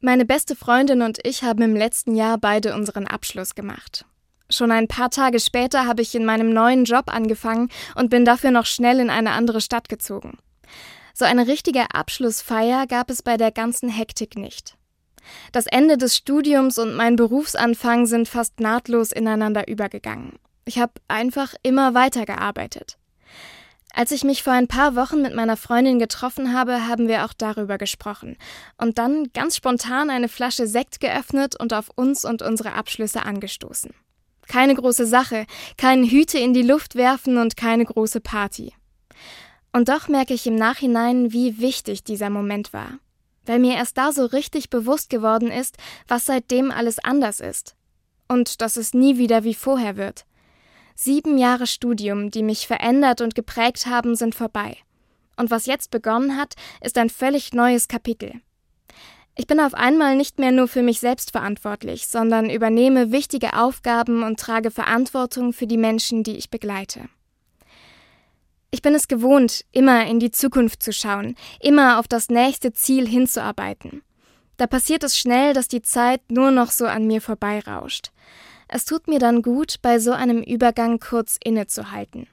Meine beste Freundin und ich haben im letzten Jahr beide unseren Abschluss gemacht. Schon ein paar Tage später habe ich in meinem neuen Job angefangen und bin dafür noch schnell in eine andere Stadt gezogen. So eine richtige Abschlussfeier gab es bei der ganzen Hektik nicht. Das Ende des Studiums und mein Berufsanfang sind fast nahtlos ineinander übergegangen. Ich habe einfach immer weitergearbeitet. Als ich mich vor ein paar Wochen mit meiner Freundin getroffen habe, haben wir auch darüber gesprochen und dann ganz spontan eine Flasche Sekt geöffnet und auf uns und unsere Abschlüsse angestoßen. Keine große Sache, kein Hüte in die Luft werfen und keine große Party. Und doch merke ich im Nachhinein, wie wichtig dieser Moment war, weil mir erst da so richtig bewusst geworden ist, was seitdem alles anders ist. Und dass es nie wieder wie vorher wird. Sieben Jahre Studium, die mich verändert und geprägt haben, sind vorbei. Und was jetzt begonnen hat, ist ein völlig neues Kapitel. Ich bin auf einmal nicht mehr nur für mich selbst verantwortlich, sondern übernehme wichtige Aufgaben und trage Verantwortung für die Menschen, die ich begleite. Ich bin es gewohnt, immer in die Zukunft zu schauen, immer auf das nächste Ziel hinzuarbeiten. Da passiert es schnell, dass die Zeit nur noch so an mir vorbeirauscht. Es tut mir dann gut, bei so einem Übergang kurz innezuhalten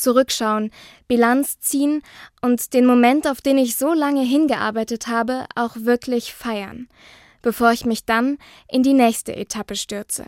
zurückschauen, Bilanz ziehen und den Moment, auf den ich so lange hingearbeitet habe, auch wirklich feiern, bevor ich mich dann in die nächste Etappe stürze.